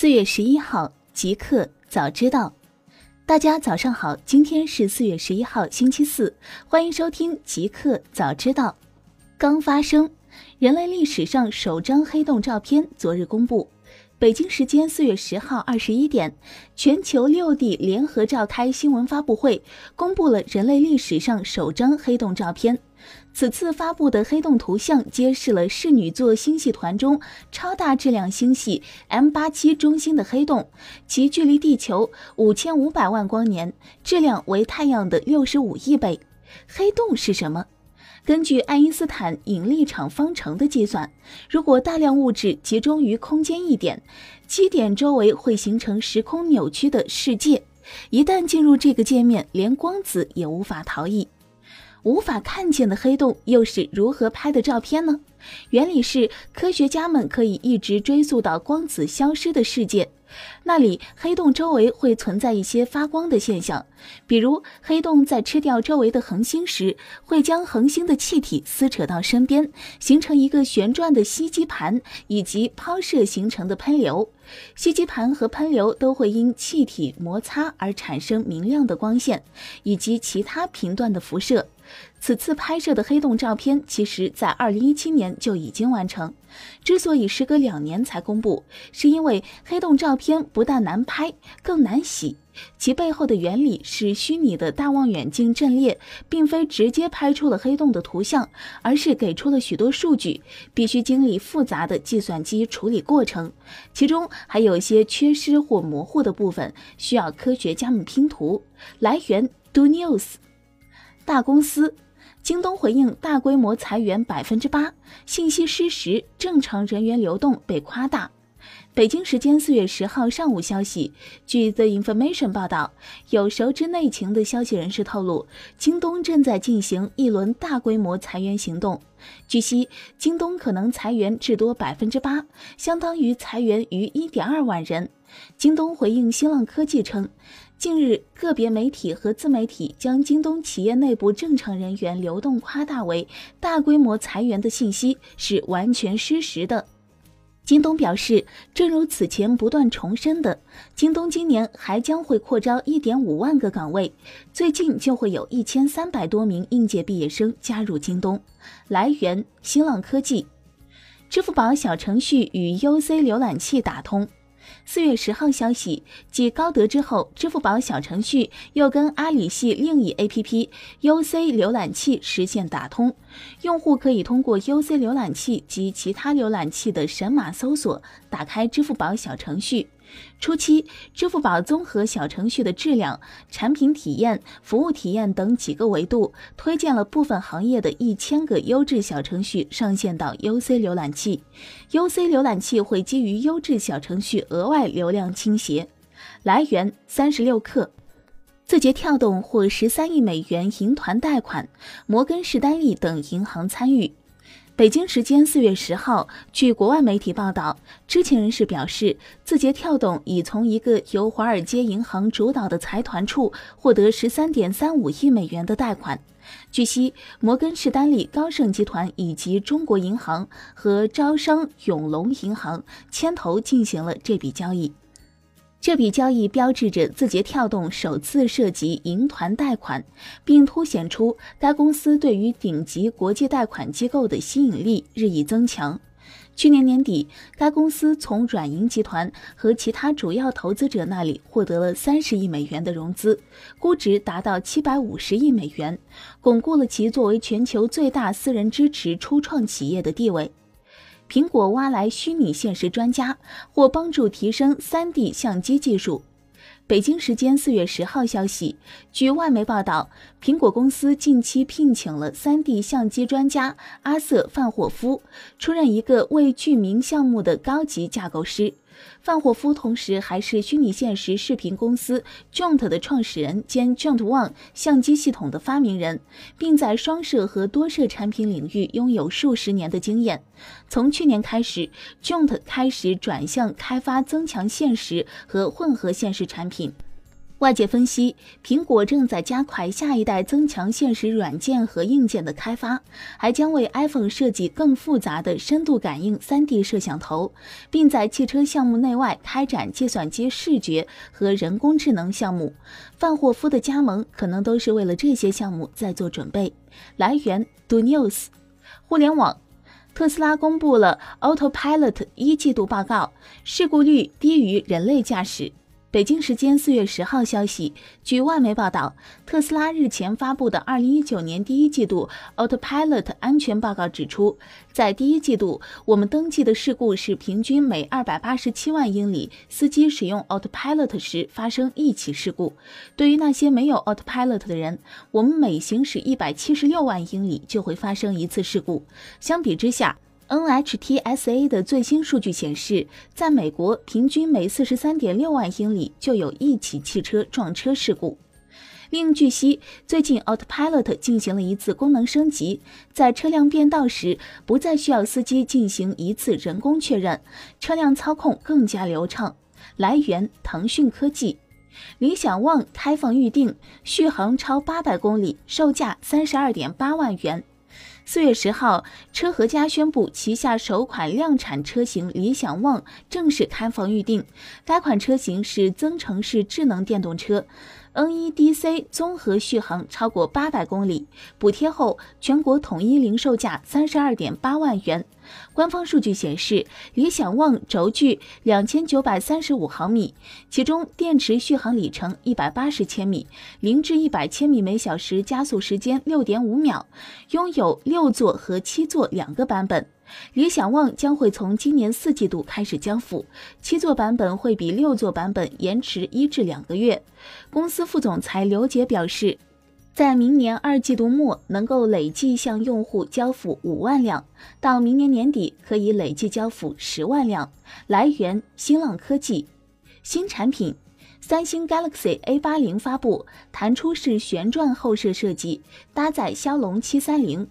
四月十一号，极客早知道，大家早上好，今天是四月十一号，星期四，欢迎收听极客早知道。刚发生，人类历史上首张黑洞照片昨日公布。北京时间四月十号二十一点，全球六地联合召开新闻发布会，公布了人类历史上首张黑洞照片。此次发布的黑洞图像揭示了室女座星系团中超大质量星系 M 八七中心的黑洞，其距离地球五千五百万光年，质量为太阳的六十五亿倍。黑洞是什么？根据爱因斯坦引力场方程的计算，如果大量物质集中于空间一点，基点周围会形成时空扭曲的世界。一旦进入这个界面，连光子也无法逃逸。无法看见的黑洞又是如何拍的照片呢？原理是，科学家们可以一直追溯到光子消失的事件。那里黑洞周围会存在一些发光的现象，比如黑洞在吃掉周围的恒星时，会将恒星的气体撕扯到身边，形成一个旋转的吸积盘，以及抛射形成的喷流。吸积盘和喷流都会因气体摩擦而产生明亮的光线，以及其他频段的辐射。此次拍摄的黑洞照片，其实在二零一七年就已经完成。之所以时隔两年才公布，是因为黑洞照片不但难拍，更难洗。其背后的原理是虚拟的大望远镜阵列，并非直接拍出了黑洞的图像，而是给出了许多数据，必须经历复杂的计算机处理过程，其中还有一些缺失或模糊的部分，需要科学家们拼图。来源：Do News。大公司。京东回应大规模裁员百分之八，信息失实，正常人员流动被夸大。北京时间四月十号上午消息，据 The Information 报道，有熟知内情的消息人士透露，京东正在进行一轮大规模裁员行动。据悉，京东可能裁员至多百分之八，相当于裁员逾一点二万人。京东回应新浪科技称。近日，个别媒体和自媒体将京东企业内部正常人员流动夸大为大规模裁员的信息是完全失实的。京东表示，正如此前不断重申的，京东今年还将会扩招一点五万个岗位，最近就会有一千三百多名应届毕业生加入京东。来源：新浪科技。支付宝小程序与 UC 浏览器打通。四月十号消息，继高德之后，支付宝小程序又跟阿里系另一 APP UC 浏览器实现打通，用户可以通过 UC 浏览器及其他浏览器的神马搜索，打开支付宝小程序。初期，支付宝综合小程序的质量、产品体验、服务体验等几个维度，推荐了部分行业的一千个优质小程序上线到 UC 浏览器。UC 浏览器会基于优质小程序额外流量倾斜。来源：三十六氪。字节跳动获十三亿美元银团贷款，摩根士丹利等银行参与。北京时间四月十号，据国外媒体报道，知情人士表示，字节跳动已从一个由华尔街银行主导的财团处获得十三点三五亿美元的贷款。据悉，摩根士丹利、高盛集团以及中国银行和招商永隆银行牵头进行了这笔交易。这笔交易标志着字节跳动首次涉及银团贷款，并凸显出该公司对于顶级国际贷款机构的吸引力日益增强。去年年底，该公司从软银集团和其他主要投资者那里获得了三十亿美元的融资，估值达到七百五十亿美元，巩固了其作为全球最大私人支持初创企业的地位。苹果挖来虚拟现实专家，或帮助提升 3D 相机技术。北京时间四月十号消息，据外媒报道，苹果公司近期聘请了 3D 相机专家阿瑟·范霍夫，出任一个为剧名项目的高级架构师。范霍夫同时还是虚拟现实视频公司 Joint 的创始人兼 Jolt One 相机系统的发明人，并在双摄和多摄产品领域拥有数十年的经验。从去年开始，Joint 开始转向开发增强现实和混合现实产品。外界分析，苹果正在加快下一代增强现实软件和硬件的开发，还将为 iPhone 设计更复杂的深度感应 3D 摄像头，并在汽车项目内外开展计算机视觉和人工智能项目。范霍夫的加盟可能都是为了这些项目在做准备。来源：Do News。互联网，特斯拉公布了 Autopilot 一季度报告，事故率低于人类驾驶。北京时间四月十号消息，据外媒报道，特斯拉日前发布的二零一九年第一季度 Autopilot 安全报告指出，在第一季度，我们登记的事故是平均每二百八十七万英里，司机使用 Autopilot 时发生一起事故。对于那些没有 Autopilot 的人，我们每行驶一百七十六万英里就会发生一次事故。相比之下，NHTSA 的最新数据显示，在美国，平均每四十三点六万英里就有一起汽车撞车事故。另据悉，最近 Autopilot 进行了一次功能升级，在车辆变道时，不再需要司机进行一次人工确认，车辆操控更加流畅。来源：腾讯科技。理想 ONE 开放预定，续航超八百公里，售价三十二点八万元。四月十号，车和家宣布旗下首款量产车型理想 ONE 正式开放预定。该款车型是增程式智能电动车。NEDC 综合续航超过八百公里，补贴后全国统一零售价三十二点八万元。官方数据显示，理想 ONE 轴距两千九百三十五毫米，其中电池续航里程一百八十千米，零至一百千米每小时加速时间六点五秒，拥有六座和七座两个版本。理想 ONE 将会从今年四季度开始交付，七座版本会比六座版本延迟一至两个月。公司副总裁刘杰表示，在明年二季度末能够累计向用户交付五万辆，到明年年底可以累计交付十万辆。来源：新浪科技。新产品，三星 Galaxy A 八零发布，弹出式旋转后摄设计，搭载骁龙七三零。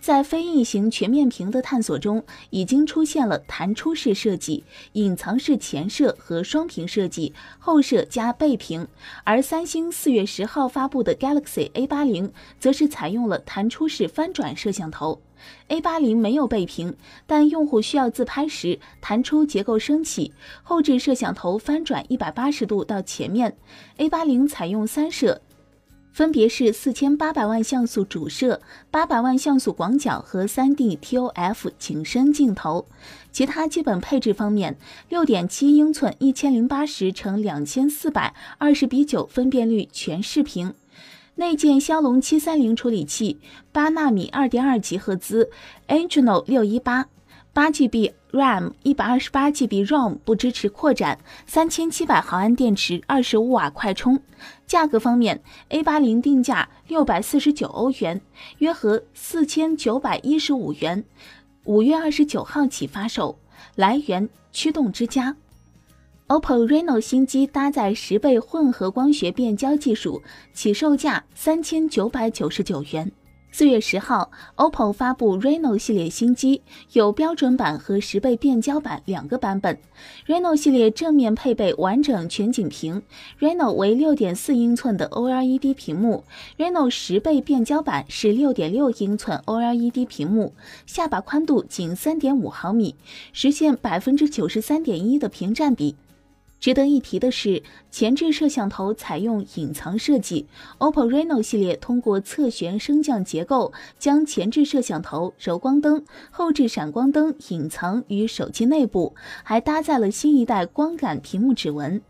在非异形全面屏的探索中，已经出现了弹出式设计、隐藏式前摄和双屏设计，后摄加背屏。而三星四月十号发布的 Galaxy A 八零，则是采用了弹出式翻转摄像头。A 八零没有背屏，但用户需要自拍时，弹出结构升起，后置摄像头翻转一百八十度到前面。A 八零采用三摄。分别是四千八百万像素主摄、八百万像素广角和三 D TOF 景深镜头。其他基本配置方面，六点七英寸一千零八十乘两千四百二十比九分辨率全视屏，内建骁龙七三零处理器，八纳米二点二吉赫兹，Adreno 六一八。八 GB RAM，一百二十八 GB ROM，不支持扩展。三千七百毫安电池，二十五瓦快充。价格方面，A 八零定价六百四十九欧元，约合四千九百一十五元。五月二十九号起发售。来源：驱动之家。OPPO Reno 新机搭载十倍混合光学变焦技术，起售价三千九百九十九元。四月十号，OPPO 发布 Reno 系列新机，有标准版和十倍变焦版两个版本。Reno 系列正面配备完整全景屏，Reno 为六点四英寸的 OLED 屏幕，Reno 十倍变焦版是六点六英寸 OLED 屏幕，下巴宽度仅三点五毫米，实现百分之九十三点一的屏占比。值得一提的是，前置摄像头采用隐藏设计。OPPO Reno 系列通过侧旋升降结构，将前置摄像头、柔光灯、后置闪光灯隐藏于手机内部，还搭载了新一代光感屏幕指纹。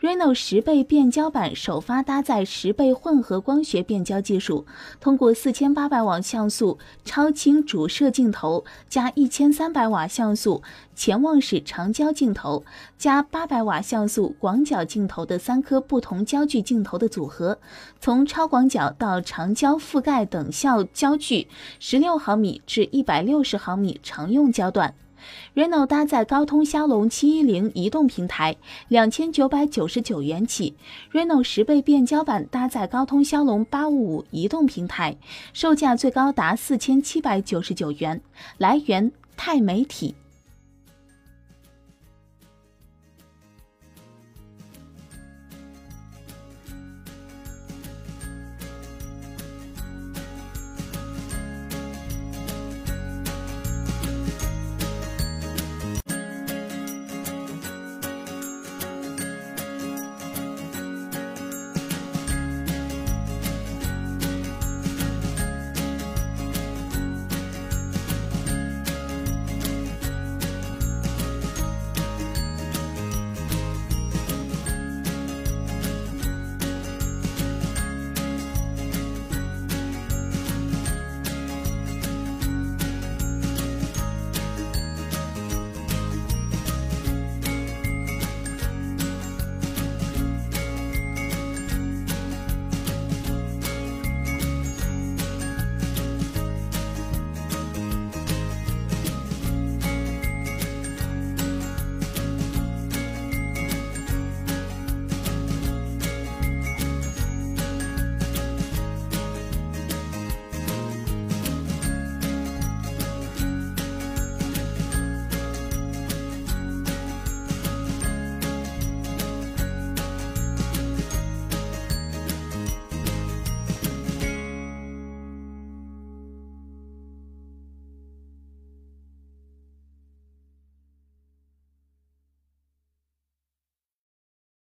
Reno 十倍变焦版首发搭载十倍混合光学变焦技术，通过四千八百瓦像素超清主摄镜头加一千三百瓦像素潜望式长焦镜头加八百瓦像素广角镜头的三颗不同焦距镜头的组合，从超广角到长焦覆盖等效焦距十六毫米至一百六十毫米常用焦段。Reno 搭载高通骁龙七一零移动平台，两千九百九十九元起；Reno 十倍变焦版搭载高通骁龙八五五移动平台，售价最高达四千七百九十九元。来源：钛媒体。